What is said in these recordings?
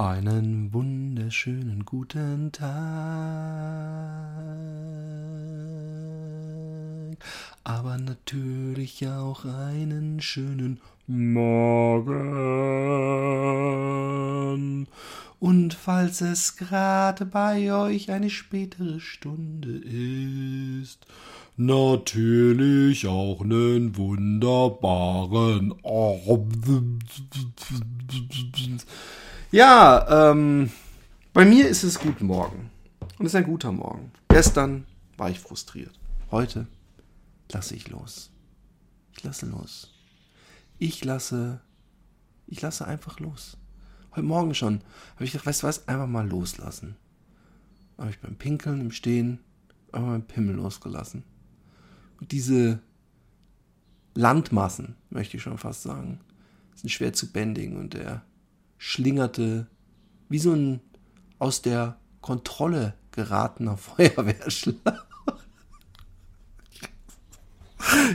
Einen wunderschönen guten Tag, aber natürlich auch einen schönen Morgen. Und falls es gerade bei euch eine spätere Stunde ist, natürlich auch einen wunderbaren Abend. Ja, ähm, bei mir ist es guten Morgen. Und es ist ein guter Morgen. Gestern war ich frustriert. Heute lasse ich los. Ich lasse los. Ich lasse, ich lasse einfach los. Heute Morgen schon habe ich gedacht, weißt du was, einfach mal loslassen. Habe ich beim Pinkeln im Stehen einfach meinen Pimmel losgelassen. Und diese Landmassen, möchte ich schon fast sagen, sind schwer zu bändigen und der schlingerte wie so ein aus der Kontrolle geratener Feuerwehrschlag.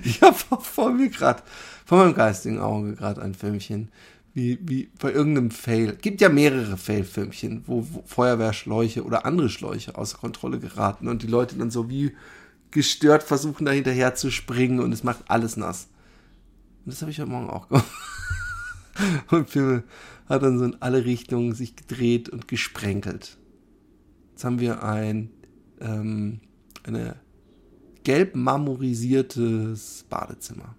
Ich habe vor mir gerade, vor meinem geistigen Auge gerade ein Filmchen, wie, wie bei irgendeinem Fail. Gibt ja mehrere Fail-Filmchen, wo, wo Feuerwehrschläuche oder andere Schläuche außer Kontrolle geraten und die Leute dann so wie gestört versuchen, da hinterher zu springen und es macht alles nass. Und das habe ich heute Morgen auch gemacht. Und Film hat dann so in alle Richtungen sich gedreht und gesprenkelt. Jetzt haben wir ein ähm, eine gelb marmorisiertes Badezimmer.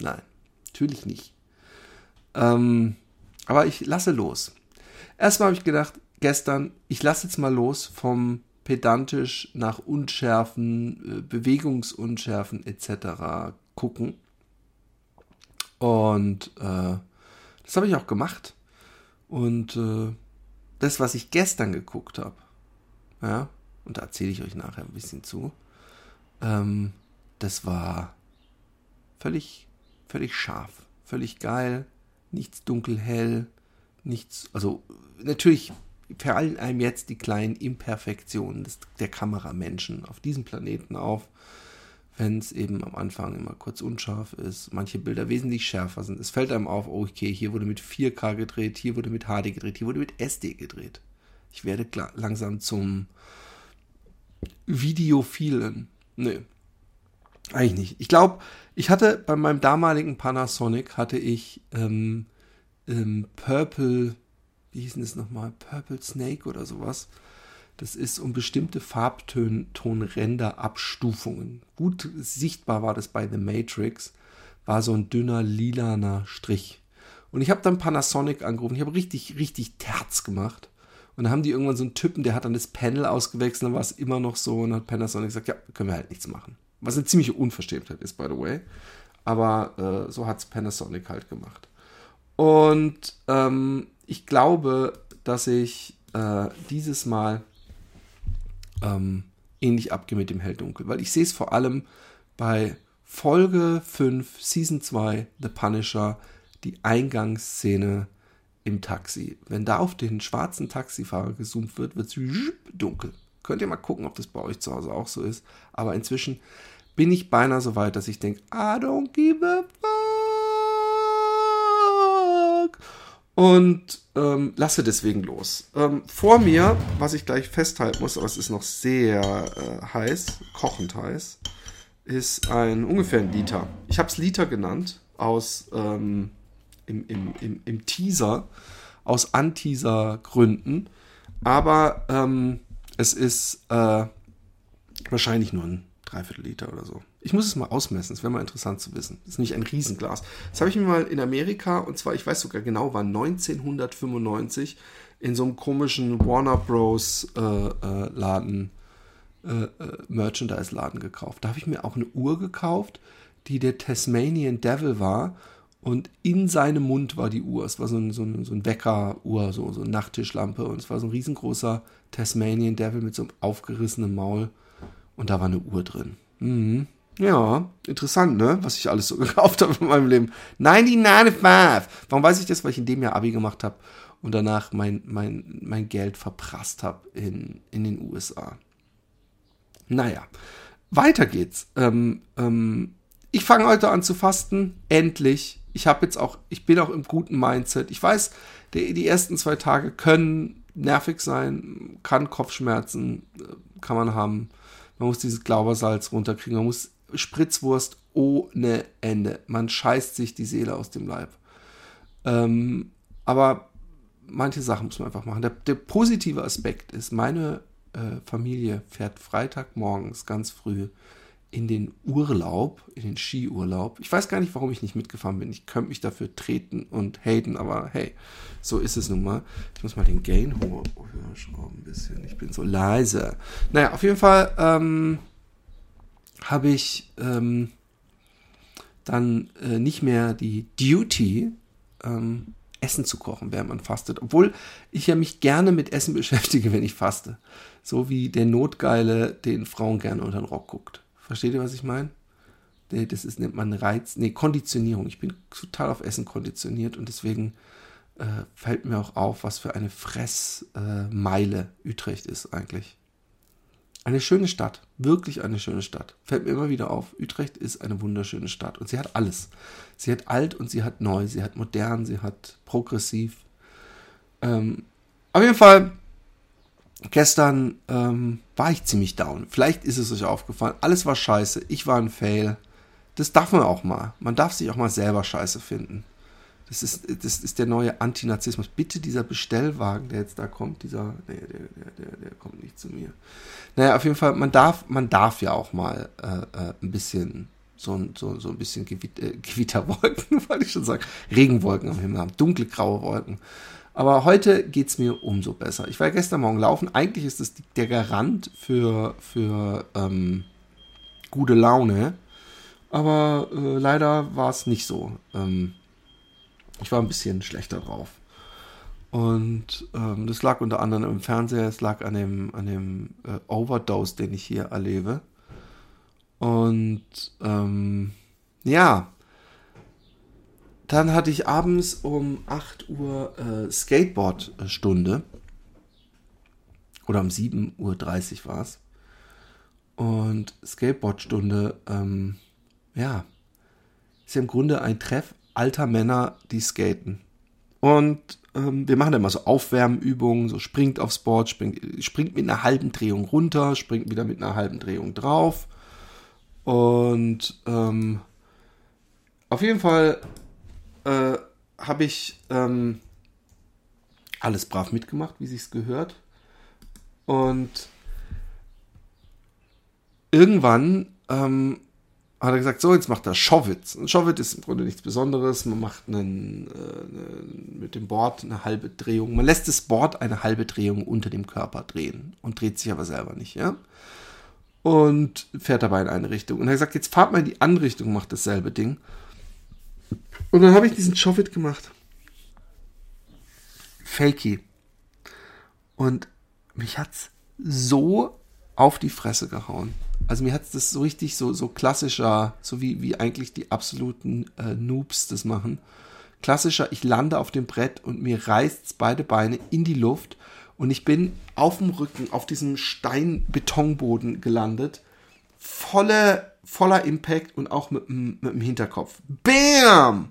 Nein, natürlich nicht. Ähm, aber ich lasse los. Erstmal habe ich gedacht, gestern, ich lasse jetzt mal los vom pedantisch nach Unschärfen, äh, Bewegungsunschärfen etc. gucken. Und äh, das habe ich auch gemacht. Und äh, das, was ich gestern geguckt habe, ja, und da erzähle ich euch nachher ein bisschen zu, ähm, das war völlig, völlig scharf, völlig geil, nichts dunkel-hell, nichts, also natürlich fallen einem jetzt die kleinen Imperfektionen des, der Kameramenschen auf diesem Planeten auf wenn es eben am Anfang immer kurz unscharf ist, manche Bilder wesentlich schärfer sind. Es fällt einem auf, oh, okay, hier wurde mit 4K gedreht, hier wurde mit HD gedreht, hier wurde mit SD gedreht. Ich werde langsam zum Videophilen. Nee, eigentlich nicht. Ich glaube, ich hatte bei meinem damaligen Panasonic hatte ich ähm, ähm, Purple, wie hieß denn das nochmal? Purple Snake oder sowas. Das ist um bestimmte Farbtonränder-Abstufungen. Gut sichtbar war das bei The Matrix, war so ein dünner lilaner Strich. Und ich habe dann Panasonic angerufen. Ich habe richtig, richtig Terz gemacht. Und dann haben die irgendwann so einen Typen, der hat dann das Panel ausgewechselt, dann war es immer noch so und hat Panasonic gesagt, ja, können wir halt nichts machen. Was eine ziemliche Unverschämtheit ist, by the way. Aber äh, so hat es Panasonic halt gemacht. Und ähm, ich glaube, dass ich äh, dieses Mal ähm, ähnlich abgehe mit dem Helldunkel. Weil ich sehe es vor allem bei Folge 5, Season 2, The Punisher, die Eingangsszene im Taxi. Wenn da auf den schwarzen Taxifahrer gezoomt wird, wird es dunkel. Könnt ihr mal gucken, ob das bei euch zu Hause auch so ist. Aber inzwischen bin ich beinahe so weit, dass ich denke, I don't give a fuck. Und ähm, lasse deswegen los. Ähm, vor mir, was ich gleich festhalten muss, aber es ist noch sehr äh, heiß, kochend heiß, ist ein ungefähr ein Liter. Ich habe es Liter genannt, aus ähm, im, im, im, im, Teaser, aus Anteaser-Gründen. Aber ähm, es ist äh, wahrscheinlich nur ein Dreiviertel Liter oder so. Ich muss es mal ausmessen, es wäre mal interessant zu wissen. Das ist nicht ein Riesenglas. Das habe ich mir mal in Amerika, und zwar, ich weiß sogar genau, war 1995 in so einem komischen Warner Bros. Äh, äh, Laden, äh, äh, Merchandise-Laden gekauft. Da habe ich mir auch eine Uhr gekauft, die der Tasmanian Devil war. Und in seinem Mund war die Uhr. Es war so ein, so ein, so ein Wecker-Uhr, so, so eine Nachttischlampe. Und es war so ein riesengroßer Tasmanian Devil mit so einem aufgerissenen Maul. Und da war eine Uhr drin. Mhm. Ja, interessant, ne? Was ich alles so gekauft habe in meinem Leben. 1995. Warum weiß ich das? Weil ich in dem Jahr Abi gemacht habe und danach mein, mein, mein Geld verprasst habe in, in den USA. Naja, weiter geht's. Ähm, ähm, ich fange heute an zu fasten. Endlich. Ich habe jetzt auch, ich bin auch im guten Mindset. Ich weiß, die, die ersten zwei Tage können nervig sein, kann Kopfschmerzen, äh, kann man haben. Man muss dieses Glaubersalz runterkriegen, man muss Spritzwurst ohne Ende. Man scheißt sich die Seele aus dem Leib. Ähm, aber manche Sachen muss man einfach machen. Der, der positive Aspekt ist, meine äh, Familie fährt Freitagmorgens ganz früh in den Urlaub, in den Skiurlaub. Ich weiß gar nicht, warum ich nicht mitgefahren bin. Ich könnte mich dafür treten und haten, aber hey, so ist es nun mal. Ich muss mal den Gain höher schrauben ein bisschen. Ich bin so leise. Naja, auf jeden Fall ähm, habe ich ähm, dann äh, nicht mehr die Duty, ähm, Essen zu kochen, während man fastet. Obwohl ich ja mich gerne mit Essen beschäftige, wenn ich faste. So wie der Notgeile, den Frauen gerne unter den Rock guckt. Versteht ihr, was ich meine? Das ist, nennt man Reiz, nee, Konditionierung. Ich bin total auf Essen konditioniert und deswegen äh, fällt mir auch auf, was für eine Fressmeile äh, Utrecht ist eigentlich. Eine schöne Stadt, wirklich eine schöne Stadt. Fällt mir immer wieder auf. Utrecht ist eine wunderschöne Stadt und sie hat alles. Sie hat alt und sie hat neu, sie hat modern, sie hat progressiv. Ähm, auf jeden Fall Gestern ähm, war ich ziemlich down. Vielleicht ist es euch aufgefallen. Alles war scheiße. Ich war ein Fail. Das darf man auch mal. Man darf sich auch mal selber scheiße finden. Das ist, das ist der neue Antinazismus. Bitte dieser Bestellwagen, der jetzt da kommt, dieser, nee, der, der, der, der kommt nicht zu mir. Naja, auf jeden Fall, man darf, man darf ja auch mal äh, äh, ein bisschen so, so, so ein bisschen Gewitt, äh, Gewitterwolken, wollte ich schon sagen, Regenwolken am Himmel haben, dunkle graue Wolken. Aber heute geht es mir umso besser. Ich war gestern Morgen laufen. Eigentlich ist es der Garant für, für ähm, gute Laune. Aber äh, leider war es nicht so. Ähm, ich war ein bisschen schlechter drauf. Und ähm, das lag unter anderem im Fernseher, es lag an dem, an dem äh, Overdose, den ich hier erlebe. Und ähm, ja, dann hatte ich abends um 8 Uhr äh, Skateboard-Stunde. Oder um 7.30 Uhr war es. Und Skateboard-Stunde, ähm, ja, ist ja im Grunde ein Treff alter Männer, die skaten. Und ähm, wir machen immer so Aufwärmübungen, so springt aufs Board, springt, springt mit einer halben Drehung runter, springt wieder mit einer halben Drehung drauf. Und ähm, auf jeden Fall äh, habe ich ähm, alles brav mitgemacht, wie sich's gehört. Und irgendwann ähm, hat er gesagt, so, jetzt macht er Schowitz. Und Schowitz ist im Grunde nichts Besonderes. Man macht einen, äh, mit dem Board eine halbe Drehung. Man lässt das Board eine halbe Drehung unter dem Körper drehen und dreht sich aber selber nicht, ja. Und fährt dabei in eine Richtung. Und er hat gesagt, jetzt fahrt mal in die andere Richtung, macht dasselbe Ding. Und dann habe ich diesen Chofit gemacht. Fakey. Und mich hat's so auf die Fresse gehauen. Also mir hat's das so richtig so, so klassischer, so wie, wie eigentlich die absoluten äh, Noobs das machen. Klassischer, ich lande auf dem Brett und mir reißt's beide Beine in die Luft und ich bin auf dem Rücken auf diesem Steinbetonboden gelandet. Volle, voller Impact und auch mit, mit dem Hinterkopf. Bam!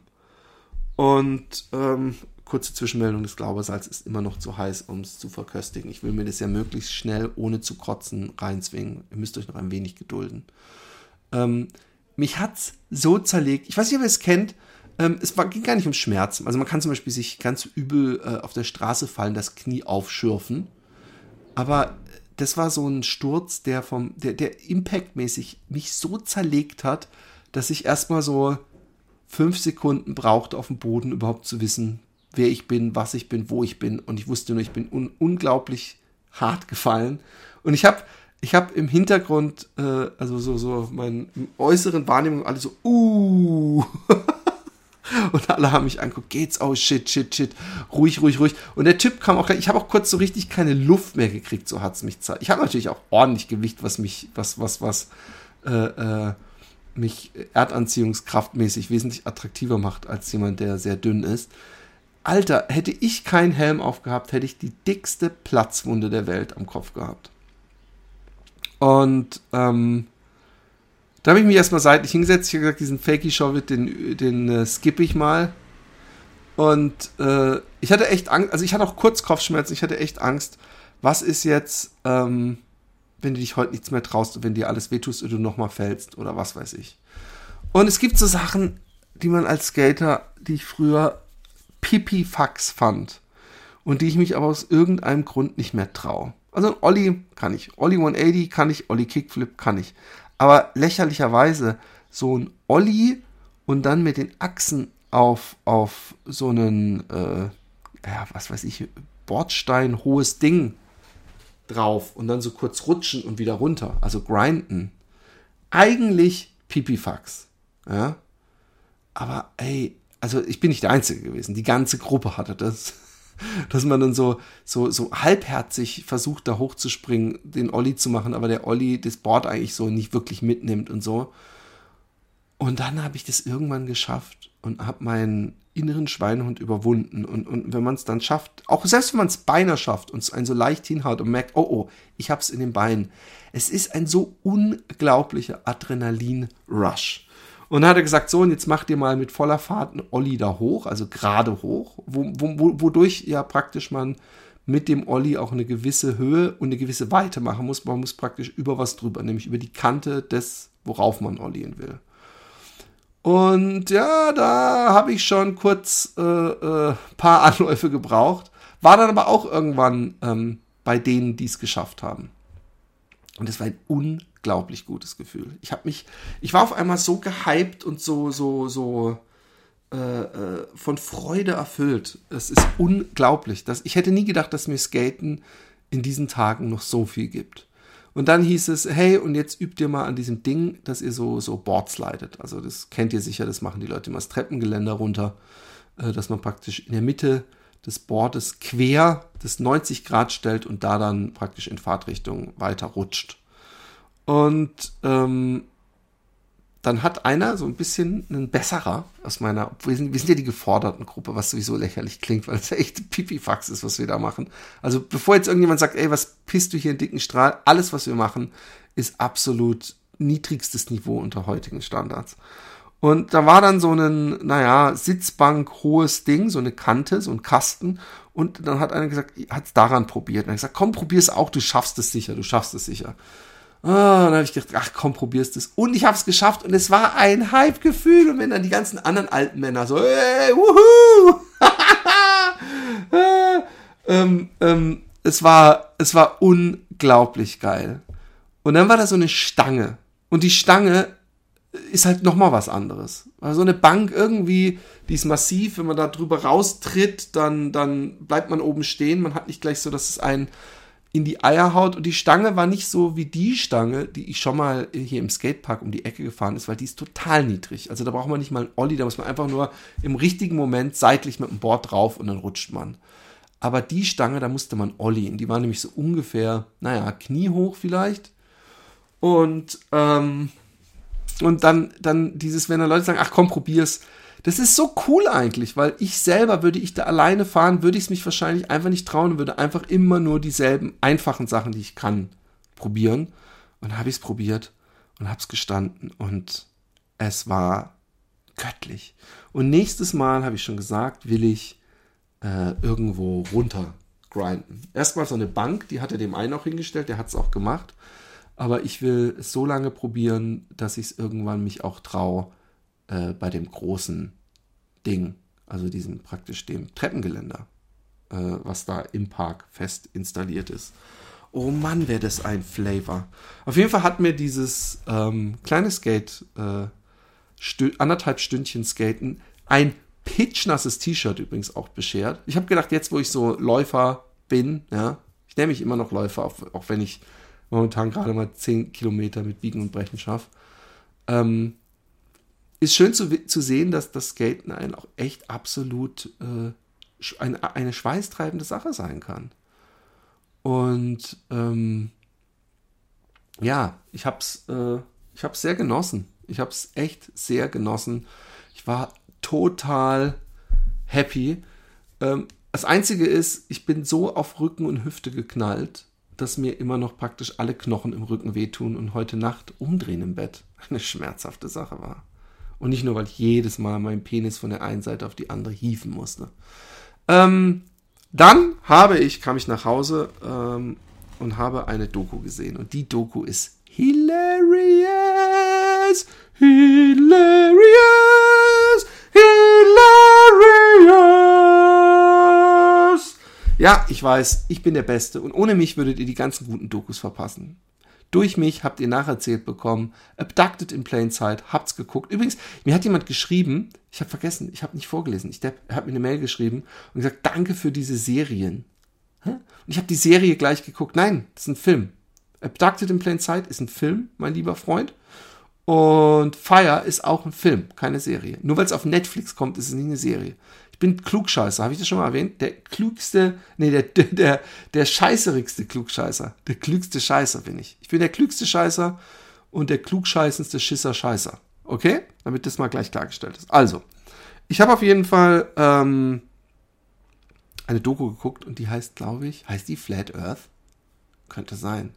Und ähm, kurze Zwischenmeldung, das Glaubersalz ist immer noch zu heiß, um es zu verköstigen. Ich will mir das ja möglichst schnell, ohne zu kotzen, reinzwingen. Ihr müsst euch noch ein wenig gedulden. Ähm, mich hat's so zerlegt. Ich weiß nicht, ob ihr es kennt. Ähm, es war, ging gar nicht um Schmerzen. Also man kann zum Beispiel sich ganz übel äh, auf der Straße fallen, das Knie aufschürfen. Aber das war so ein Sturz, der vom, der, der impactmäßig mich so zerlegt hat, dass ich erstmal so fünf Sekunden brauchte auf dem Boden überhaupt zu wissen, wer ich bin, was ich bin, wo ich bin. Und ich wusste nur, ich bin un unglaublich hart gefallen. Und ich habe ich hab im Hintergrund, äh, also so, so meinen äußeren Wahrnehmung, alle so, uh. Und alle haben mich angeguckt, geht's? Oh shit, shit, shit. Ruhig, ruhig, ruhig. Und der Typ kam auch, ich habe auch kurz so richtig keine Luft mehr gekriegt, so hat's mich zeit. Ich habe natürlich auch ordentlich Gewicht, was mich, was, was, was, äh, äh, mich erdanziehungskraftmäßig wesentlich attraktiver macht als jemand, der sehr dünn ist. Alter, hätte ich keinen Helm aufgehabt, hätte ich die dickste Platzwunde der Welt am Kopf gehabt. Und ähm, Da habe ich mich erstmal seitlich hingesetzt. Ich habe gesagt, diesen Fakey Show den, den äh, skippe ich mal. Und äh, ich hatte echt Angst, also ich hatte auch kurz Kopfschmerzen, ich hatte echt Angst, was ist jetzt, ähm, wenn du dich heute nichts mehr traust und wenn dir alles wehtust und du nochmal fällst oder was weiß ich. Und es gibt so Sachen, die man als Skater, die ich früher pipifax fand und die ich mich aber aus irgendeinem Grund nicht mehr traue. Also Olli kann ich, Olli 180 kann ich, Olli Kickflip kann ich. Aber lächerlicherweise so ein Olli und dann mit den Achsen auf, auf so einen, äh, ja, was weiß ich, Bordstein hohes Ding drauf und dann so kurz rutschen und wieder runter, also grinden. Eigentlich Pipifax. Ja. Aber ey, also ich bin nicht der Einzige gewesen. Die ganze Gruppe hatte das. Dass man dann so, so, so halbherzig versucht, da hochzuspringen, den Olli zu machen, aber der Olli das Board eigentlich so nicht wirklich mitnimmt und so. Und dann habe ich das irgendwann geschafft und habe meinen inneren Schweinehund überwunden. Und, und wenn man es dann schafft, auch selbst wenn man es beinahe schafft und es einen so leicht hinhaut und merkt, oh oh, ich habe es in den Beinen. Es ist ein so unglaublicher Adrenalin-Rush. Und dann hat er gesagt, so, und jetzt macht ihr mal mit voller Fahrt einen Olli da hoch, also gerade hoch, wo, wo, wodurch ja praktisch man mit dem Olli auch eine gewisse Höhe und eine gewisse Weite machen muss. Man muss praktisch über was drüber, nämlich über die Kante des, worauf man Ollien will. Und ja, da habe ich schon kurz äh, äh, paar Anläufe gebraucht. War dann aber auch irgendwann ähm, bei denen, die es geschafft haben. Und es war ein unglaublich gutes Gefühl. Ich habe mich, ich war auf einmal so gehypt und so, so, so äh, äh, von Freude erfüllt. Es ist unglaublich. Dass, ich hätte nie gedacht, dass mir Skaten in diesen Tagen noch so viel gibt. Und dann hieß es, hey, und jetzt übt ihr mal an diesem Ding, dass ihr so, so Boards leitet. Also das kennt ihr sicher, das machen die Leute immer das Treppengeländer runter, äh, dass man praktisch in der Mitte des Boards quer das 90 Grad stellt und da dann praktisch in Fahrtrichtung weiter rutscht. Und ähm, dann hat einer so ein bisschen ein besserer aus meiner, wir sind, wir sind ja die geforderten Gruppe, was sowieso lächerlich klingt, weil es ja echt Pipifax ist, was wir da machen. Also bevor jetzt irgendjemand sagt, ey, was pisst du hier in dicken Strahl, alles, was wir machen, ist absolut niedrigstes Niveau unter heutigen Standards. Und da war dann so ein, naja, Sitzbank, hohes Ding, so eine Kante, so ein Kasten. Und dann hat einer gesagt, hat es daran probiert. Und er hat gesagt, komm, probier es auch, du schaffst es sicher, du schaffst es sicher. Ah, dann habe ich gedacht, ach komm, probierst es. Und ich habe es geschafft und es war ein Hype-Gefühl. Und wenn dann die ganzen anderen alten Männer so, hey, wuhu! ähm, ähm, es war, es war unglaublich geil. Und dann war da so eine Stange. Und die Stange ist halt nochmal was anderes. Weil so eine Bank irgendwie, die ist massiv, wenn man da drüber raustritt, dann, dann bleibt man oben stehen. Man hat nicht gleich so, dass es einen in die Eier haut. Und die Stange war nicht so wie die Stange, die ich schon mal hier im Skatepark um die Ecke gefahren ist, weil die ist total niedrig. Also da braucht man nicht mal einen Olli, da muss man einfach nur im richtigen Moment seitlich mit dem Board drauf und dann rutscht man. Aber die Stange, da musste man Olli. Die war nämlich so ungefähr, naja, kniehoch vielleicht. Und ähm, und dann, dann dieses, wenn dann Leute sagen, ach komm, probier's. Das ist so cool eigentlich, weil ich selber, würde ich da alleine fahren, würde ich es mich wahrscheinlich einfach nicht trauen und würde einfach immer nur dieselben einfachen Sachen, die ich kann, probieren. Und habe ich es probiert und habe es gestanden und es war göttlich. Und nächstes Mal, habe ich schon gesagt, will ich äh, irgendwo runter grinden. Erstmal so eine Bank, die hat er dem einen auch hingestellt, der hat es auch gemacht aber ich will es so lange probieren, dass ich es irgendwann mich auch traue äh, bei dem großen Ding, also diesem praktisch dem Treppengeländer, äh, was da im Park fest installiert ist. Oh Mann, wäre das ein Flavor. Auf jeden Fall hat mir dieses ähm, kleine Skate, äh, anderthalb Stündchen Skaten, ein pitchnasses T-Shirt übrigens auch beschert. Ich habe gedacht, jetzt wo ich so Läufer bin, ja, ich nenne mich immer noch Läufer, auch, auch wenn ich momentan gerade mal 10 Kilometer mit Biegen und Brechen schaffe. Ähm, ist schön zu, zu sehen, dass das Skaten einen auch echt absolut äh, eine, eine schweißtreibende Sache sein kann. Und ähm, ja, ich hab's, äh, ich hab's sehr genossen. Ich hab's echt sehr genossen. Ich war total happy. Ähm, das Einzige ist, ich bin so auf Rücken und Hüfte geknallt, dass mir immer noch praktisch alle Knochen im Rücken wehtun und heute Nacht umdrehen im Bett eine schmerzhafte Sache war. Und nicht nur, weil ich jedes Mal meinen Penis von der einen Seite auf die andere hieven musste. Ähm, dann habe ich, kam ich nach Hause ähm, und habe eine Doku gesehen. Und die Doku ist hilarious, hilarious, Ja, ich weiß, ich bin der Beste. Und ohne mich würdet ihr die ganzen guten Dokus verpassen. Durch mich habt ihr nacherzählt bekommen. Abducted in Plain Sight. Habt's geguckt. Übrigens, mir hat jemand geschrieben, ich habe vergessen, ich habe nicht vorgelesen. Ich, er hat mir eine Mail geschrieben und gesagt, danke für diese Serien. Und ich habe die Serie gleich geguckt. Nein, das ist ein Film. Abducted in Plain Sight ist ein Film, mein lieber Freund. Und Fire ist auch ein Film, keine Serie. Nur weil es auf Netflix kommt, ist es nicht eine Serie. Ich bin Klugscheißer, habe ich das schon mal erwähnt? Der klügste, nee, der, der, der scheißerigste Klugscheißer. Der klügste Scheißer bin ich. Ich bin der klügste Scheißer und der klugscheißendste Schisser Scheißer. Okay? Damit das mal gleich klargestellt ist. Also, ich habe auf jeden Fall ähm, eine Doku geguckt und die heißt, glaube ich, heißt die Flat Earth? Könnte sein.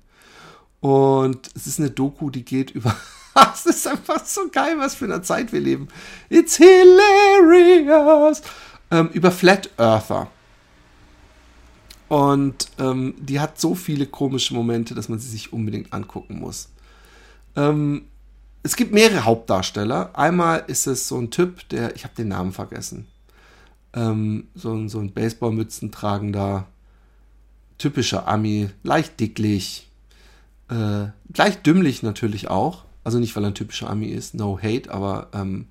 Und es ist eine Doku, die geht über. Es ist einfach so geil, was für eine Zeit wir leben. It's hilarious. Ähm, über Flat Earther. Und ähm, die hat so viele komische Momente, dass man sie sich unbedingt angucken muss. Ähm, es gibt mehrere Hauptdarsteller. Einmal ist es so ein Typ, der, ich habe den Namen vergessen, ähm, so, ein, so ein Baseballmützen tragender, typischer Ami, leicht dicklich, äh, leicht dümmlich natürlich auch. Also nicht, weil er ein typischer Ami ist, no hate, aber ähm,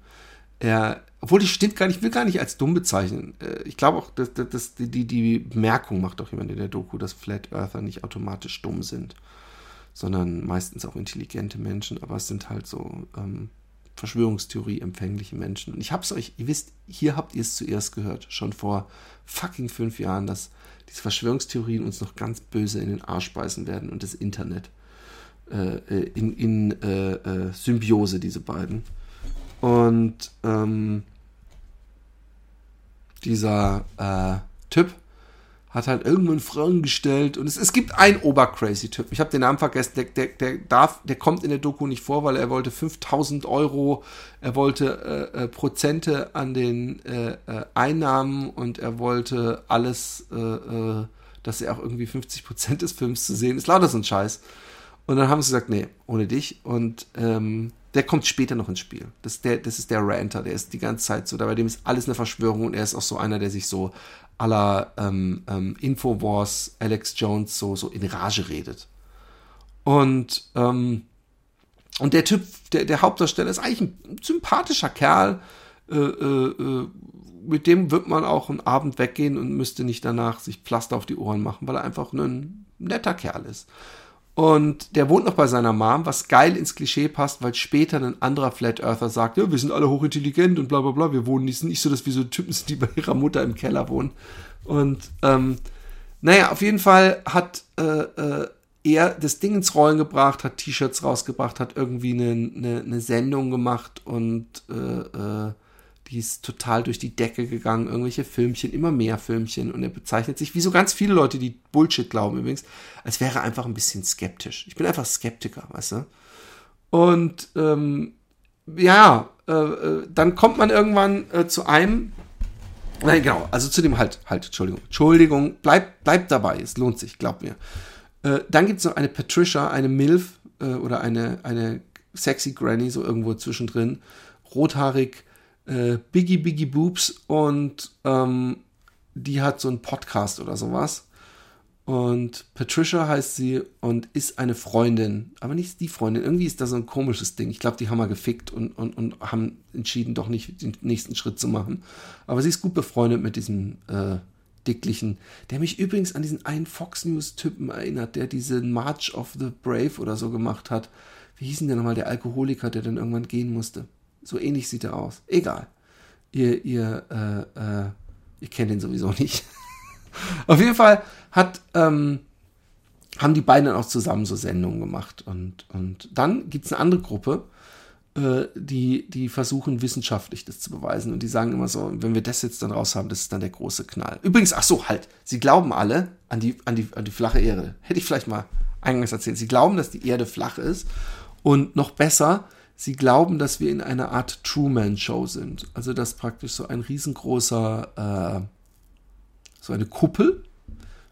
er, obwohl das stimmt gar nicht, ich will gar nicht als dumm bezeichnen. Äh, ich glaube auch, dass, dass die, die, die Bemerkung macht auch jemand in der Doku, dass Flat Earther nicht automatisch dumm sind, sondern meistens auch intelligente Menschen, aber es sind halt so ähm, Verschwörungstheorie empfängliche Menschen. Und ich hab's euch, ihr wisst, hier habt ihr es zuerst gehört, schon vor fucking fünf Jahren, dass diese Verschwörungstheorien uns noch ganz böse in den Arsch beißen werden und das Internet äh, äh, in, in äh, äh, Symbiose, diese beiden. Und ähm, dieser äh, Typ hat halt irgendwann Fragen gestellt und es, es gibt einen Obercrazy-Typ. Ich habe den Namen vergessen. Der, der, der, darf, der kommt in der Doku nicht vor, weil er wollte 5000 Euro, er wollte äh, äh, Prozente an den äh, äh, Einnahmen und er wollte alles, äh, dass er auch irgendwie 50 Prozent des Films zu sehen ist. Lauter so ein Scheiß. Und dann haben sie gesagt, nee, ohne dich. Und ähm, der kommt später noch ins Spiel. Das ist, der, das ist der Ranter, der ist die ganze Zeit so, da bei dem ist alles eine Verschwörung und er ist auch so einer, der sich so aller ähm, ähm, Infowars, Alex Jones so, so in Rage redet. Und, ähm, und der Typ, der, der Hauptdarsteller ist eigentlich ein sympathischer Kerl, äh, äh, äh, mit dem wird man auch einen Abend weggehen und müsste nicht danach sich Pflaster auf die Ohren machen, weil er einfach ein netter Kerl ist. Und der wohnt noch bei seiner Mom, was geil ins Klischee passt, weil später ein anderer Flat Earther sagt, ja, wir sind alle hochintelligent und bla bla bla, wir wohnen nicht, nicht so, dass wir so Typen sind, die bei ihrer Mutter im Keller wohnen. Und ähm, naja, auf jeden Fall hat äh, äh, er das Ding ins Rollen gebracht, hat T-Shirts rausgebracht, hat irgendwie eine, eine, eine Sendung gemacht und äh, äh, die ist total durch die Decke gegangen, irgendwelche Filmchen, immer mehr Filmchen und er bezeichnet sich, wie so ganz viele Leute, die Bullshit glauben übrigens, als wäre er einfach ein bisschen skeptisch. Ich bin einfach Skeptiker, weißt du? Und ähm, ja, äh, äh, dann kommt man irgendwann äh, zu einem, nein, genau, also zu dem halt, halt, Entschuldigung, Entschuldigung, bleib, bleib dabei, es lohnt sich, glaub mir. Äh, dann gibt es noch eine Patricia, eine Milf äh, oder eine, eine sexy Granny, so irgendwo zwischendrin, rothaarig, äh, Biggie Biggie Boobs und ähm, die hat so einen Podcast oder sowas. Und Patricia heißt sie und ist eine Freundin, aber nicht die Freundin. Irgendwie ist das so ein komisches Ding. Ich glaube, die haben mal gefickt und, und, und haben entschieden, doch nicht den nächsten Schritt zu machen. Aber sie ist gut befreundet mit diesem äh, dicklichen, der mich übrigens an diesen einen Fox News-Typen erinnert, der diesen March of the Brave oder so gemacht hat. Wie hieß denn der nochmal, der Alkoholiker, der dann irgendwann gehen musste? So ähnlich sieht er aus. Egal. Ihr, ihr, äh, äh, ihr kennt ihn sowieso nicht. Auf jeden Fall hat, ähm, haben die beiden dann auch zusammen so Sendungen gemacht. Und, und dann gibt es eine andere Gruppe, äh, die, die versuchen wissenschaftlich das zu beweisen. Und die sagen immer so, wenn wir das jetzt dann raus haben, das ist dann der große Knall. Übrigens, ach so, halt, sie glauben alle an die, an die, an die flache Erde. Hätte ich vielleicht mal eingangs erzählt. Sie glauben, dass die Erde flach ist. Und noch besser, sie glauben, dass wir in einer Art Truman-Show sind. Also, dass praktisch so ein riesengroßer, äh, so eine Kuppel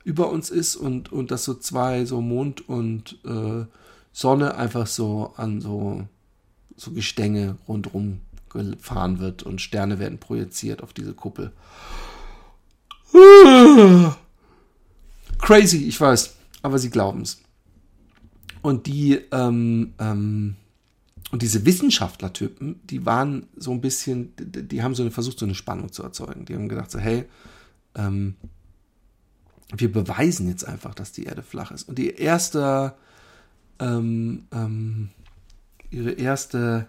über uns ist und, und dass so zwei, so Mond und äh, Sonne einfach so an so so Gestänge rundherum gefahren wird und Sterne werden projiziert auf diese Kuppel. Crazy, ich weiß, aber sie glauben es. Und die, ähm, ähm, und diese Wissenschaftlertypen, die waren so ein bisschen, die, haben so eine, versucht, so eine Spannung zu erzeugen. Die haben gedacht, so, hey, ähm, wir beweisen jetzt einfach, dass die Erde flach ist. Und die erste, ähm, ähm, ihre erste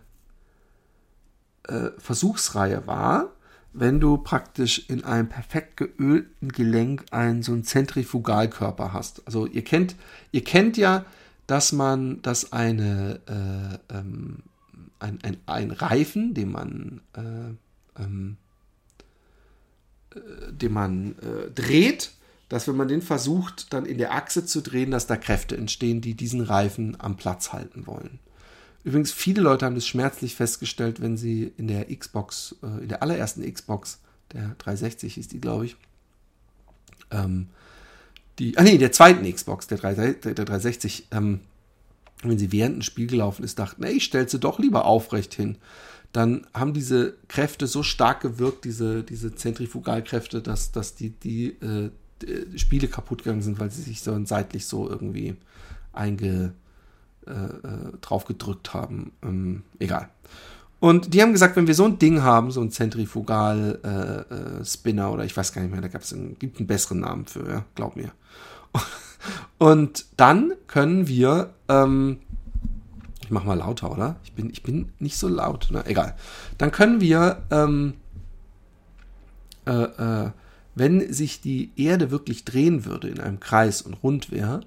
äh, Versuchsreihe war, wenn du praktisch in einem perfekt geölten Gelenk einen so einen Zentrifugalkörper hast. Also ihr kennt, ihr kennt ja, dass man, dass eine äh, ähm, ein, ein, ein Reifen, den man äh, ähm, äh, den man äh, dreht, dass wenn man den versucht, dann in der Achse zu drehen, dass da Kräfte entstehen, die diesen Reifen am Platz halten wollen. Übrigens, viele Leute haben das schmerzlich festgestellt, wenn sie in der Xbox, äh, in der allerersten Xbox, der 360 ist die, glaube ich, ähm, die, ah nee, der zweiten Xbox, der, 3, der 360, ähm, wenn sie während ein Spiel gelaufen ist, dachten, ey, ich stell sie doch lieber aufrecht hin. Dann haben diese Kräfte so stark gewirkt, diese, diese Zentrifugalkräfte, dass, dass die, die, äh, die Spiele kaputt gegangen sind, weil sie sich so seitlich so irgendwie einge, äh, äh, drauf gedrückt haben. Ähm, egal. Und die haben gesagt, wenn wir so ein Ding haben, so ein Zentrifugal-Spinner äh, äh oder ich weiß gar nicht mehr, da gab es einen, gibt einen besseren Namen für, ja, glaub mir. Und dann können wir, ähm, ich mach mal lauter, oder? Ich bin, ich bin nicht so laut, ne? Egal. Dann können wir, ähm, äh, äh, wenn sich die Erde wirklich drehen würde in einem Kreis und rund wäre,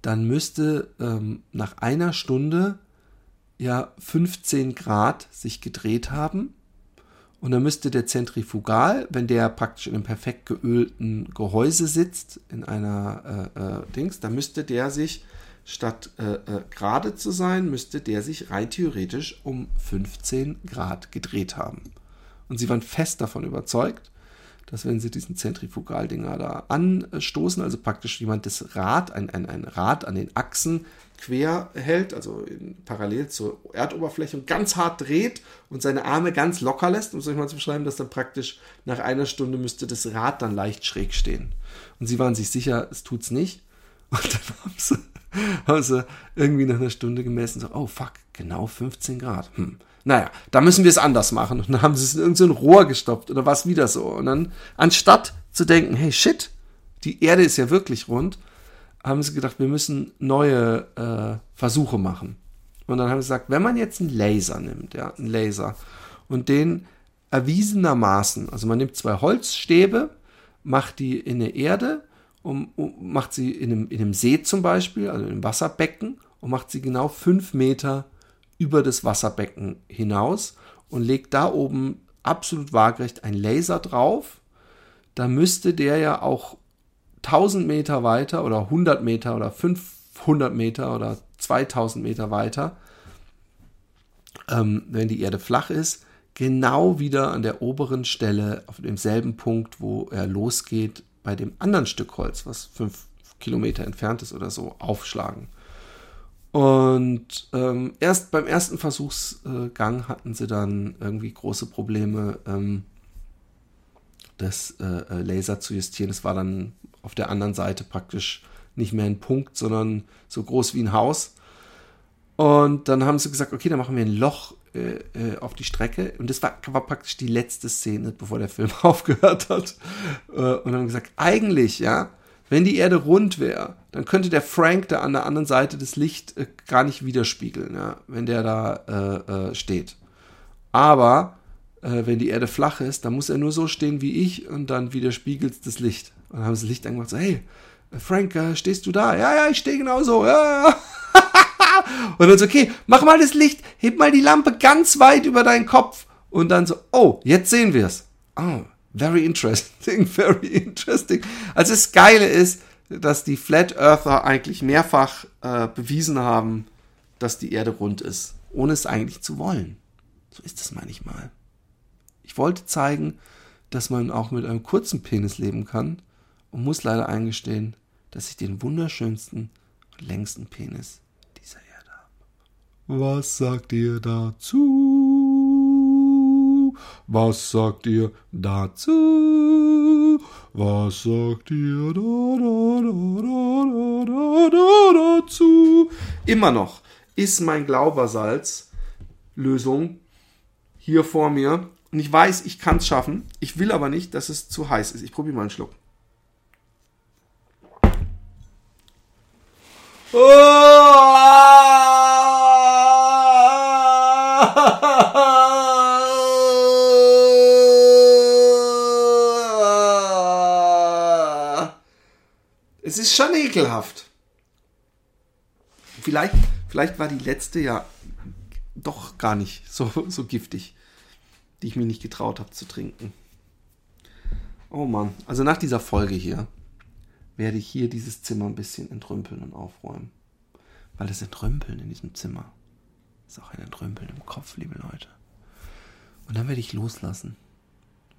dann müsste ähm, nach einer Stunde ja 15 Grad sich gedreht haben. Und dann müsste der Zentrifugal, wenn der praktisch in einem perfekt geölten Gehäuse sitzt, in einer äh, äh, Dings, dann müsste der sich, statt äh, äh gerade zu sein, müsste der sich rein theoretisch um 15 Grad gedreht haben. Und sie waren fest davon überzeugt, dass wenn sie diesen Zentrifugaldinger da anstoßen, also praktisch jemand das Rad, ein, ein, ein Rad an den Achsen quer hält, also in, parallel zur Erdoberfläche und ganz hart dreht und seine Arme ganz locker lässt, um es euch mal zu beschreiben, dass dann praktisch nach einer Stunde müsste das Rad dann leicht schräg stehen. Und sie waren sich sicher, es tut's nicht. Und dann haben sie, haben sie irgendwie nach einer Stunde gemessen, so, oh fuck, genau 15 Grad. Hm naja, da müssen wir es anders machen. Und dann haben sie es in irgendein Rohr gestopft oder was wieder so. Und dann, anstatt zu denken, hey shit, die Erde ist ja wirklich rund, haben sie gedacht, wir müssen neue äh, Versuche machen. Und dann haben sie gesagt, wenn man jetzt einen Laser nimmt, ja, einen Laser, und den erwiesenermaßen, also man nimmt zwei Holzstäbe, macht die in eine Erde, und, und macht sie in einem, in einem See zum Beispiel, also in einem Wasserbecken, und macht sie genau fünf Meter über das Wasserbecken hinaus und legt da oben absolut waagerecht ein Laser drauf, da müsste der ja auch 1000 Meter weiter oder 100 Meter oder 500 Meter oder 2000 Meter weiter, ähm, wenn die Erde flach ist, genau wieder an der oberen Stelle auf demselben Punkt, wo er losgeht, bei dem anderen Stück Holz, was 5 Kilometer entfernt ist oder so, aufschlagen. Und ähm, erst beim ersten Versuchsgang hatten sie dann irgendwie große Probleme, ähm, das äh, äh, Laser zu justieren. Es war dann auf der anderen Seite praktisch nicht mehr ein Punkt, sondern so groß wie ein Haus. Und dann haben sie gesagt, okay, dann machen wir ein Loch äh, äh auf die Strecke. Und das war, war, praktisch die letzte Szene, bevor der Film aufgehört hat. Äh, und haben gesagt, eigentlich, ja, wenn die Erde rund wäre, dann könnte der Frank da an der anderen Seite des Licht äh, gar nicht widerspiegeln, ja, wenn der da äh, äh, steht. Aber äh, wenn die Erde flach ist, dann muss er nur so stehen wie ich und dann widerspiegelt das Licht. Und dann haben sie das Licht angemacht, so, hey, Frank, äh, stehst du da? Ja, ja, ich stehe genauso. Ja, ja. und dann so, okay, mach mal das Licht, heb mal die Lampe ganz weit über deinen Kopf. Und dann so, oh, jetzt sehen wir es. Oh, very interesting, very interesting. Also das Geile ist, dass die Flat Earther eigentlich mehrfach äh, bewiesen haben, dass die Erde rund ist, ohne es eigentlich zu wollen. So ist das manchmal. Ich wollte zeigen, dass man auch mit einem kurzen Penis leben kann und muss leider eingestehen, dass ich den wunderschönsten und längsten Penis dieser Erde habe. Was sagt ihr dazu? Was sagt ihr dazu? Was sagt ihr da, da, da, da, da, da, dazu? Immer noch ist mein Glaubersalz Lösung hier vor mir. Und ich weiß, ich kann es schaffen. Ich will aber nicht, dass es zu heiß ist. Ich probiere mal einen Schluck. Es ist schon ekelhaft. Vielleicht, vielleicht war die letzte ja doch gar nicht so, so giftig, die ich mir nicht getraut habe zu trinken. Oh Mann, also nach dieser Folge hier werde ich hier dieses Zimmer ein bisschen entrümpeln und aufräumen. Weil das Entrümpeln in diesem Zimmer ist auch ein Entrümpeln im Kopf, liebe Leute. Und dann werde ich loslassen.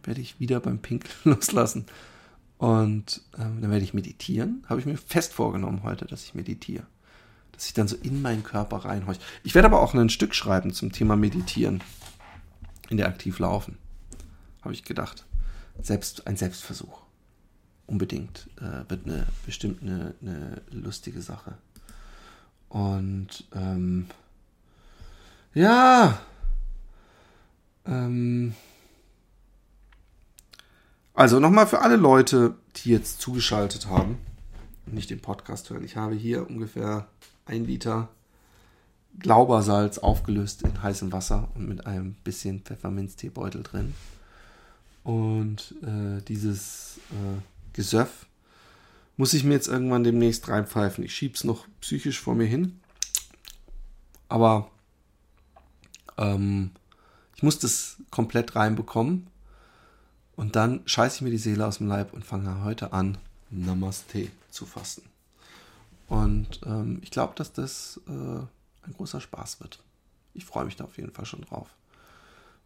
Werde ich wieder beim Pinkeln loslassen. Und ähm, dann werde ich meditieren. Habe ich mir fest vorgenommen heute, dass ich meditiere. Dass ich dann so in meinen Körper reinhorche. Ich werde aber auch ein Stück schreiben zum Thema Meditieren. In der aktiv laufen. Habe ich gedacht. Selbst, ein Selbstversuch unbedingt. Äh, wird eine, bestimmt eine, eine lustige Sache. Und ähm, ja, ähm, also nochmal für alle Leute, die jetzt zugeschaltet haben und nicht den Podcast hören. Ich habe hier ungefähr ein Liter Glaubersalz aufgelöst in heißem Wasser und mit einem bisschen Pfefferminzteebeutel drin. Und äh, dieses äh, Gesöff muss ich mir jetzt irgendwann demnächst reinpfeifen. Ich schieb's noch psychisch vor mir hin. Aber ähm, ich muss das komplett reinbekommen. Und dann scheiße ich mir die Seele aus dem Leib und fange heute an, Namaste zu fasten. Und ähm, ich glaube, dass das äh, ein großer Spaß wird. Ich freue mich da auf jeden Fall schon drauf.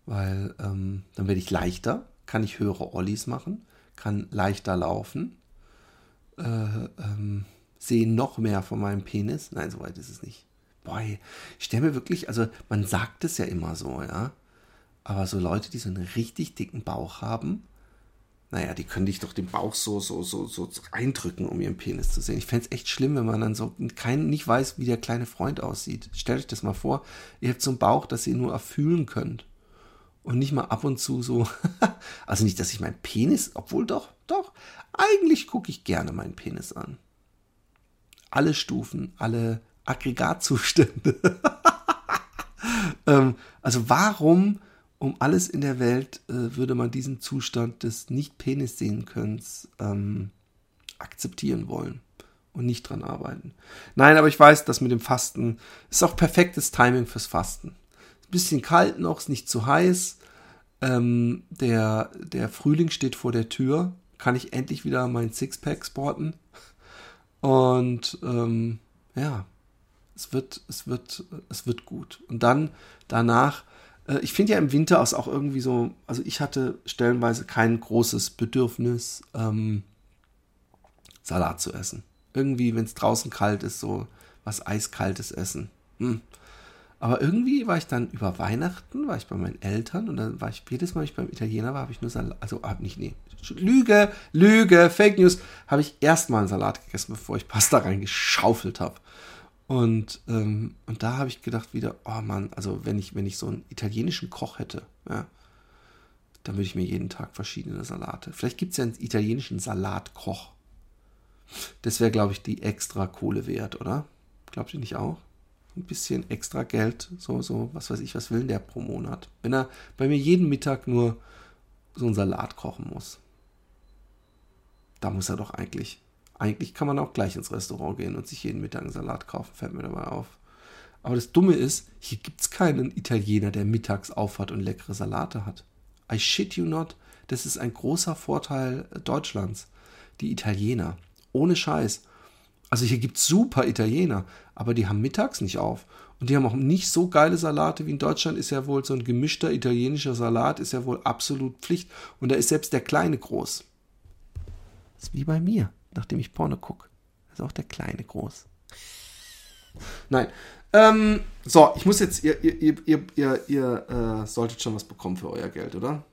Weil ähm, dann werde ich leichter, kann ich höhere Ollis machen kann leichter laufen, äh, ähm, sehen noch mehr von meinem Penis. Nein, so weit ist es nicht. Boah, ich stelle mir wirklich, also man sagt es ja immer so, ja. Aber so Leute, die so einen richtig dicken Bauch haben, naja, die können dich doch den Bauch so, so, so, so reindrücken, um ihren Penis zu sehen. Ich fände es echt schlimm, wenn man dann so kein, nicht weiß, wie der kleine Freund aussieht. Stellt euch das mal vor, ihr habt so einen Bauch, dass ihr nur erfühlen könnt und nicht mal ab und zu so, also nicht, dass ich meinen Penis, obwohl doch, doch, eigentlich gucke ich gerne meinen Penis an. Alle Stufen, alle Aggregatzustände. ähm, also warum um alles in der Welt äh, würde man diesen Zustand des Nicht-Penis sehen Könnens ähm, akzeptieren wollen und nicht dran arbeiten? Nein, aber ich weiß, dass mit dem Fasten ist auch perfektes Timing fürs Fasten bisschen kalt noch, ist nicht zu heiß. Ähm, der, der Frühling steht vor der Tür. Kann ich endlich wieder mein Sixpack sporten. Und ähm, ja, es wird, es wird, es wird gut. Und dann danach, ich finde ja im Winter auch irgendwie so, also ich hatte stellenweise kein großes Bedürfnis, ähm, Salat zu essen. Irgendwie, wenn es draußen kalt ist, so was Eiskaltes essen. Hm. Aber irgendwie war ich dann über Weihnachten, war ich bei meinen Eltern und dann war ich jedes Mal, wenn ich beim Italiener war, habe ich nur Salat, also hab nicht, nee, Lüge, Lüge, Fake News, habe ich erstmal einen Salat gegessen, bevor ich Pasta reingeschaufelt habe. Und, ähm, und da habe ich gedacht wieder, oh Mann, also wenn ich, wenn ich so einen italienischen Koch hätte, ja, dann würde ich mir jeden Tag verschiedene Salate. Vielleicht gibt es ja einen italienischen Salatkoch. Das wäre, glaube ich, die extra Kohle wert, oder? Glaubt ihr nicht auch? ein bisschen extra Geld, so, so, was weiß ich, was will der pro Monat? Wenn er bei mir jeden Mittag nur so einen Salat kochen muss. Da muss er doch eigentlich. Eigentlich kann man auch gleich ins Restaurant gehen und sich jeden Mittag einen Salat kaufen, fällt mir dabei auf. Aber das Dumme ist, hier gibt es keinen Italiener, der mittags aufhat und leckere Salate hat. I shit you not. Das ist ein großer Vorteil Deutschlands. Die Italiener. Ohne Scheiß. Also hier gibt es super Italiener, aber die haben mittags nicht auf. Und die haben auch nicht so geile Salate wie in Deutschland ist ja wohl so ein gemischter italienischer Salat, ist ja wohl absolut Pflicht. Und da ist selbst der Kleine groß. Das ist wie bei mir, nachdem ich Porno gucke. ist auch der Kleine groß. Nein. Ähm, so, ich muss jetzt, ihr, ihr, ihr, ihr, ihr äh, solltet schon was bekommen für euer Geld, oder?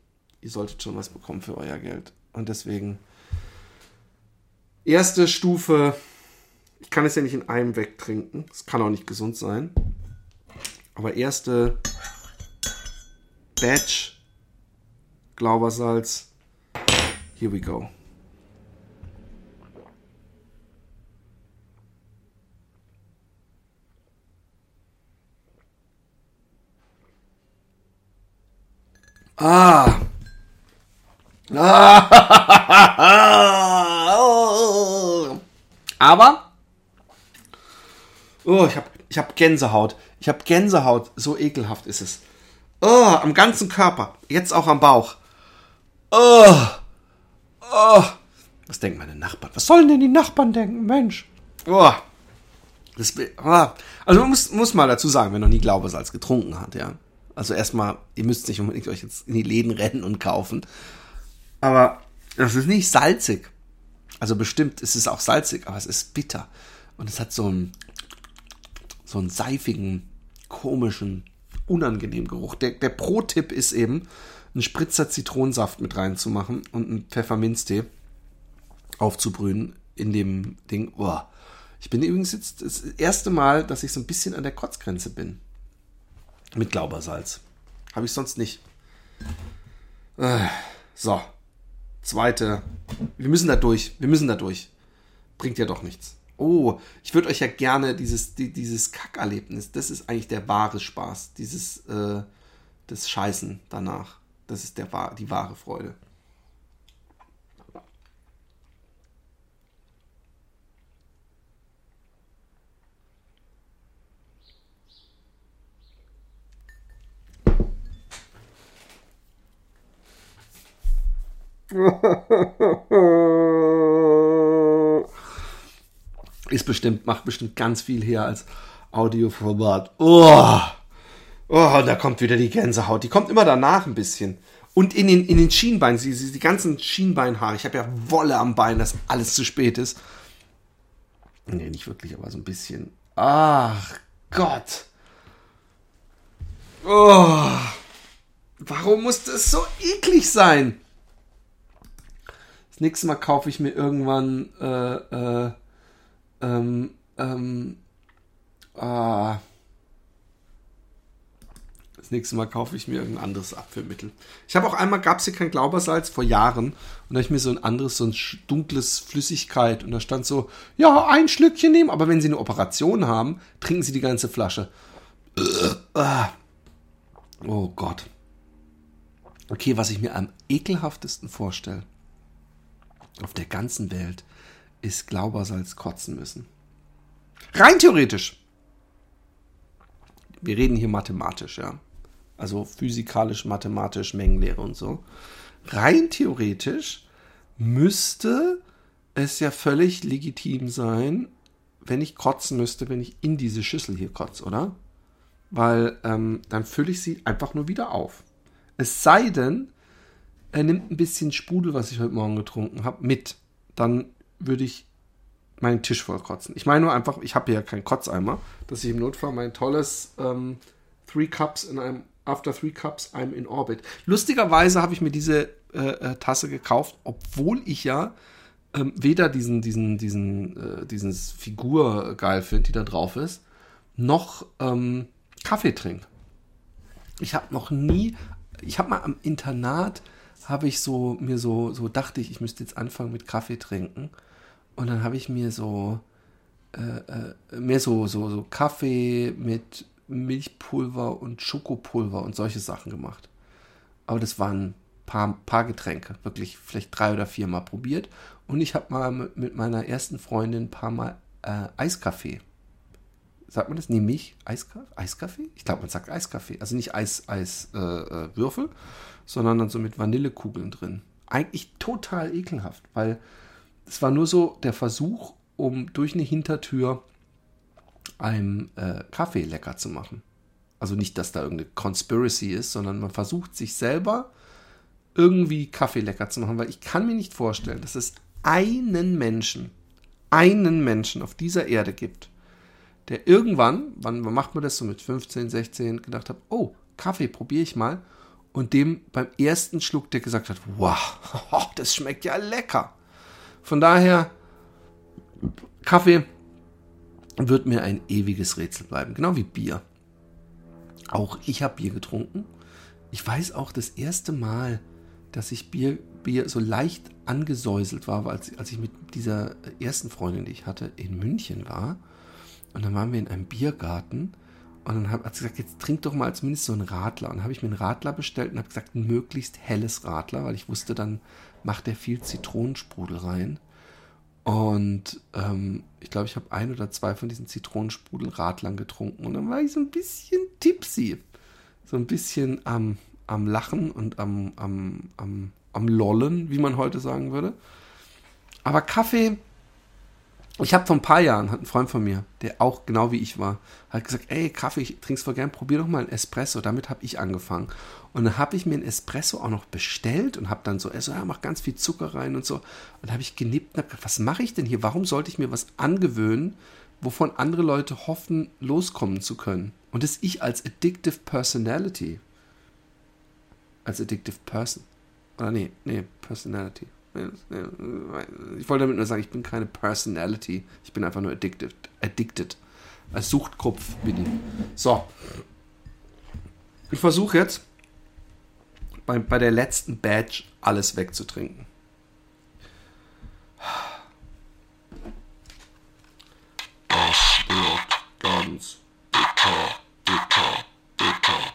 Ihr solltet schon was bekommen für euer Geld. Und deswegen, erste Stufe, ich kann es ja nicht in einem wegtrinken. Es kann auch nicht gesund sein. Aber erste Batch Glaubersalz. Here we go. Ah. ah. Aber Oh, ich habe ich hab Gänsehaut. Ich habe Gänsehaut. So ekelhaft ist es. Oh, am ganzen Körper. Jetzt auch am Bauch. Oh. Oh. Was denken meine Nachbarn? Was sollen denn die Nachbarn denken, Mensch? Oh. Das, oh. Also man muss, muss mal dazu sagen, wer noch nie Glaubesalz getrunken hat, ja. Also erstmal, ihr müsst nicht unbedingt euch jetzt in die Läden rennen und kaufen. Aber das ist nicht salzig. Also bestimmt ist es auch salzig, aber es ist bitter. Und es hat so ein so einen seifigen, komischen, unangenehmen Geruch. Der, der Pro-Tipp ist eben, einen Spritzer Zitronensaft mit reinzumachen und einen Pfefferminztee aufzubrühen in dem Ding. Oh. Ich bin übrigens jetzt das erste Mal, dass ich so ein bisschen an der Kotzgrenze bin. Mit Glaubersalz. Habe ich sonst nicht. Äh, so. Zweite. Wir müssen da durch. Wir müssen da durch. Bringt ja doch nichts oh, ich würde euch ja gerne dieses, die, dieses Kackerlebnis, das ist eigentlich der wahre Spaß, dieses, äh, das Scheißen danach. Das ist der, die wahre Freude. Ist bestimmt, macht bestimmt ganz viel her als Audioformat. Oh, oh, da kommt wieder die Gänsehaut. Die kommt immer danach ein bisschen. Und in den, in den Schienbeinen, die, die ganzen Schienbeinhaare. Ich habe ja Wolle am Bein, dass alles zu spät ist. Nee, nicht wirklich, aber so ein bisschen. Ach Gott. Oh, warum muss das so eklig sein? Das nächste Mal kaufe ich mir irgendwann äh, äh, ähm, ähm, ah, das nächste Mal kaufe ich mir irgendein anderes Abführmittel. Ich habe auch einmal, gab es hier kein Glaubersalz vor Jahren und da habe ich mir so ein anderes, so ein dunkles Flüssigkeit und da stand so, ja, ein Schlückchen nehmen, aber wenn Sie eine Operation haben, trinken Sie die ganze Flasche. Oh Gott. Okay, was ich mir am ekelhaftesten vorstelle auf der ganzen Welt ist Glaubersalz kotzen müssen. Rein theoretisch. Wir reden hier mathematisch, ja. Also physikalisch, mathematisch, Mengenlehre und so. Rein theoretisch müsste es ja völlig legitim sein, wenn ich kotzen müsste, wenn ich in diese Schüssel hier kotze, oder? Weil ähm, dann fülle ich sie einfach nur wieder auf. Es sei denn, er nimmt ein bisschen Sprudel, was ich heute Morgen getrunken habe, mit. Dann würde ich meinen Tisch voll kotzen. Ich meine nur einfach, ich habe ja keinen Kotzeimer, dass ich im Notfall mein tolles ähm, Three Cups in einem After Three Cups I'm in Orbit. Lustigerweise habe ich mir diese äh, äh, Tasse gekauft, obwohl ich ja ähm, weder diesen diesen diesen äh, diesen Figur geil finde, die da drauf ist, noch ähm, Kaffee trinke. Ich habe noch nie, ich habe mal am Internat habe ich so mir so so dachte ich, ich müsste jetzt anfangen mit Kaffee trinken und dann habe ich mir so äh, äh, mehr so, so, so Kaffee mit Milchpulver und Schokopulver und solche Sachen gemacht. Aber das waren paar, paar Getränke, wirklich vielleicht drei oder vier Mal probiert. Und ich habe mal mit, meiner ersten Freundin ein paar Mal äh, Eiskaffee sagt man das? Nee, Milch, Eiskaffee? Eiskaffee? Ich glaube, man sagt Eiskaffee. Also nicht Eis, Eis, äh, äh, sondern dann so mit Vanillekugeln drin. Eigentlich total ekelhaft, weil es war nur so der Versuch, um durch eine Hintertür einem äh, Kaffee lecker zu machen. Also nicht, dass da irgendeine Conspiracy ist, sondern man versucht sich selber irgendwie Kaffee lecker zu machen, weil ich kann mir nicht vorstellen, dass es einen Menschen, einen Menschen auf dieser Erde gibt, der irgendwann, wann macht man das so mit 15, 16, gedacht hat, oh, Kaffee probiere ich mal und dem beim ersten Schluck der gesagt hat, wow, das schmeckt ja lecker. Von daher, Kaffee wird mir ein ewiges Rätsel bleiben, genau wie Bier. Auch ich habe Bier getrunken. Ich weiß auch das erste Mal, dass ich Bier, Bier so leicht angesäuselt war, als, als ich mit dieser ersten Freundin, die ich hatte, in München war. Und dann waren wir in einem Biergarten und dann hat sie gesagt, jetzt trink doch mal zumindest so einen Radler. Und dann habe ich mir einen Radler bestellt und habe gesagt, ein möglichst helles Radler, weil ich wusste, dann macht er viel Zitronensprudel rein. Und ähm, ich glaube, ich habe ein oder zwei von diesen Zitronensprudel-Radlern getrunken. Und dann war ich so ein bisschen tipsy. So ein bisschen am, am Lachen und am, am, am, am Lollen, wie man heute sagen würde. Aber Kaffee ich habe vor ein paar Jahren, hat ein Freund von mir, der auch genau wie ich war, hat gesagt, ey, Kaffee, ich trink's voll gern, probier doch mal einen Espresso. Damit habe ich angefangen. Und dann habe ich mir einen Espresso auch noch bestellt und habe dann so, er so, ja, mach ganz viel Zucker rein und so. Und habe ich genippt und habe gedacht, was mache ich denn hier? Warum sollte ich mir was angewöhnen, wovon andere Leute hoffen, loskommen zu können? Und das ich als Addictive Personality. Als Addictive Person. Oder nee, nee, Personality. Ich wollte damit nur sagen, ich bin keine Personality. Ich bin einfach nur addicted. addicted. Als Suchtkopf bin ich. So. Ich versuche jetzt bei, bei der letzten Badge alles wegzutrinken. Das wird ganz bitter, bitter, bitter,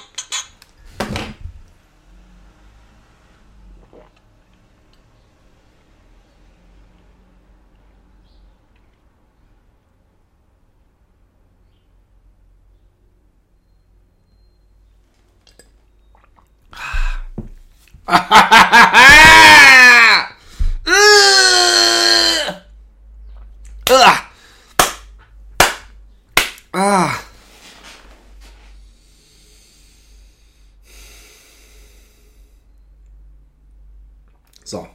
ah. So.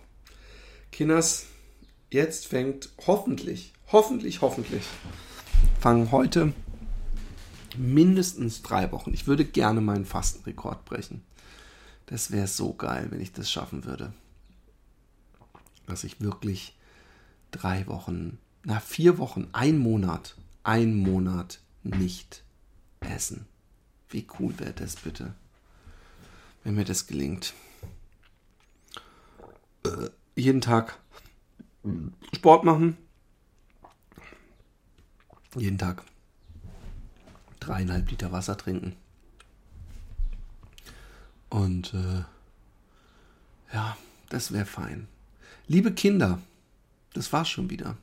Kinders, jetzt fängt hoffentlich, hoffentlich, hoffentlich, fangen heute mindestens drei Wochen. Ich würde gerne meinen Fastenrekord brechen. Das wäre so geil, wenn ich das schaffen würde. Dass ich wirklich drei Wochen, na vier Wochen, ein Monat, ein Monat nicht essen. Wie cool wäre das bitte, wenn mir das gelingt. Jeden Tag Sport machen. Jeden Tag dreieinhalb Liter Wasser trinken. Und äh, ja, das wäre fein. Liebe Kinder, das war's schon wieder.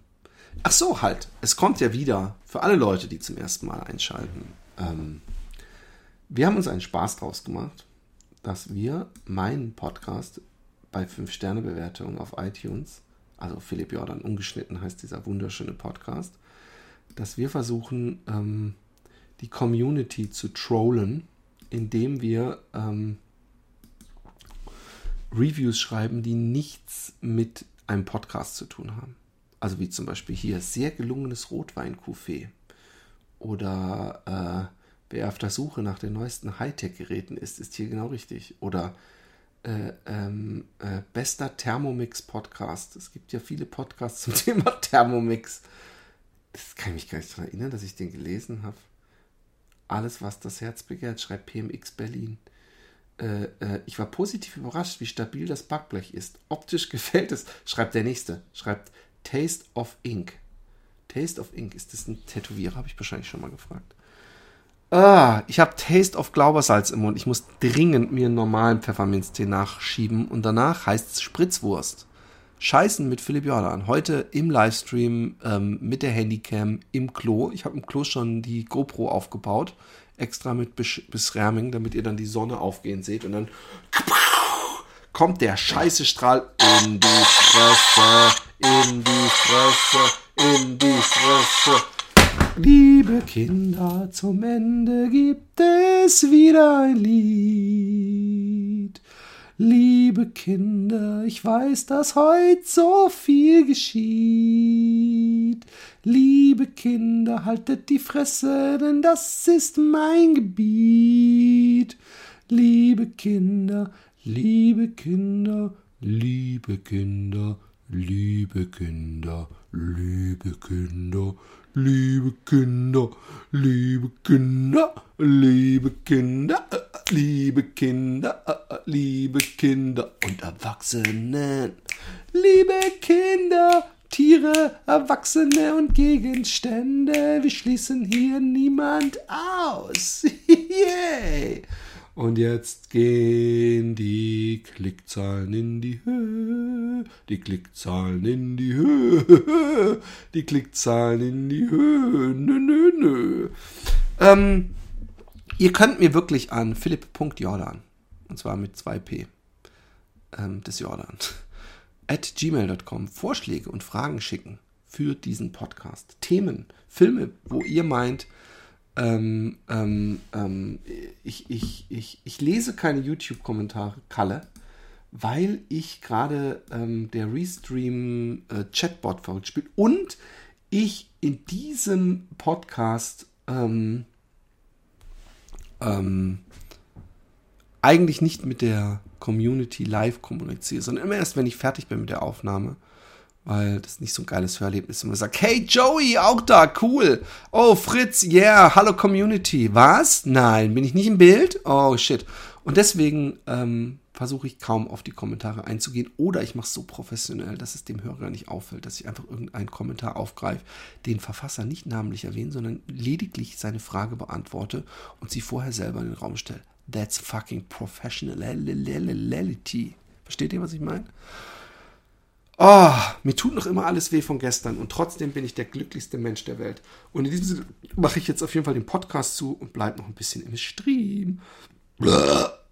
Ach so, halt. Es kommt ja wieder für alle Leute, die zum ersten Mal einschalten. Ähm, wir haben uns einen Spaß draus gemacht, dass wir meinen Podcast bei 5-Sterne-Bewertungen auf iTunes, also Philipp Jordan ungeschnitten heißt dieser wunderschöne Podcast, dass wir versuchen, ähm, die Community zu trollen, indem wir ähm, Reviews schreiben, die nichts mit einem Podcast zu tun haben. Also wie zum Beispiel hier sehr gelungenes Rotwein-Coupé. Oder äh, wer auf der Suche nach den neuesten Hightech-Geräten ist, ist hier genau richtig. Oder äh, ähm, äh, bester Thermomix-Podcast. Es gibt ja viele Podcasts zum Thema Thermomix. Das kann ich mich gar nicht daran erinnern, dass ich den gelesen habe. Alles, was das Herz begehrt, schreibt PMX Berlin. Äh, äh, ich war positiv überrascht, wie stabil das Backblech ist. Optisch gefällt es, schreibt der nächste. Schreibt Taste of Ink. Taste of Ink, ist das ein Tätowierer? Habe ich wahrscheinlich schon mal gefragt. Ah, ich habe Taste of Glaubersalz im Mund. Ich muss dringend mir einen normalen Pfefferminztee nachschieben und danach heißt es Spritzwurst. Scheißen mit Philipp Jordan. Heute im Livestream ähm, mit der Handycam im Klo. Ich habe im Klo schon die GoPro aufgebaut. Extra mit Beschärming, damit ihr dann die Sonne aufgehen seht. Und dann kommt der scheiße Strahl in die Fresse, in die Fresse, in die Fresse. Liebe Kinder, zum Ende gibt es wieder ein Lied. Liebe Kinder, ich weiß, dass heute so viel geschieht. Liebe Kinder, haltet die Fresse, denn das ist mein Gebiet. Liebe Kinder, liebe Kinder, liebe Kinder, liebe Kinder, liebe Kinder, Liebe Kinder, liebe Kinder, liebe Kinder, liebe Kinder, liebe Kinder und Erwachsenen. Liebe Kinder, Tiere, Erwachsene und Gegenstände, wir schließen hier niemand aus. Yay! Und jetzt gehen die Klickzahlen in die Höhe, die Klickzahlen in die Höhe, die Klickzahlen in die Höhe. Nö, nö, nö. Ähm, ihr könnt mir wirklich an philipp.jordan, und zwar mit 2p, ähm, des Jordan, at gmail.com Vorschläge und Fragen schicken für diesen Podcast. Themen, Filme, wo ihr meint, ähm, ähm, ähm, ich, ich, ich, ich lese keine YouTube-Kommentare, Kalle, weil ich gerade ähm, der Restream äh, verrückt spielt. Und ich in diesem Podcast ähm, ähm, eigentlich nicht mit der Community live kommuniziere, sondern immer erst, wenn ich fertig bin mit der Aufnahme weil das nicht so ein geiles Hörerlebnis ist. Und man sagt, hey Joey, auch da, cool. Oh Fritz, yeah, hallo Community. Was? Nein, bin ich nicht im Bild? Oh shit. Und deswegen ähm, versuche ich kaum auf die Kommentare einzugehen oder ich mache es so professionell, dass es dem Hörer nicht auffällt, dass ich einfach irgendeinen Kommentar aufgreife, den Verfasser nicht namentlich erwähne, sondern lediglich seine Frage beantworte und sie vorher selber in den Raum stelle. That's fucking professionality. Versteht ihr, was ich meine? Oh, mir tut noch immer alles weh von gestern und trotzdem bin ich der glücklichste Mensch der Welt. Und in diesem Sinne mache ich jetzt auf jeden Fall den Podcast zu und bleibe noch ein bisschen im Stream. Blah.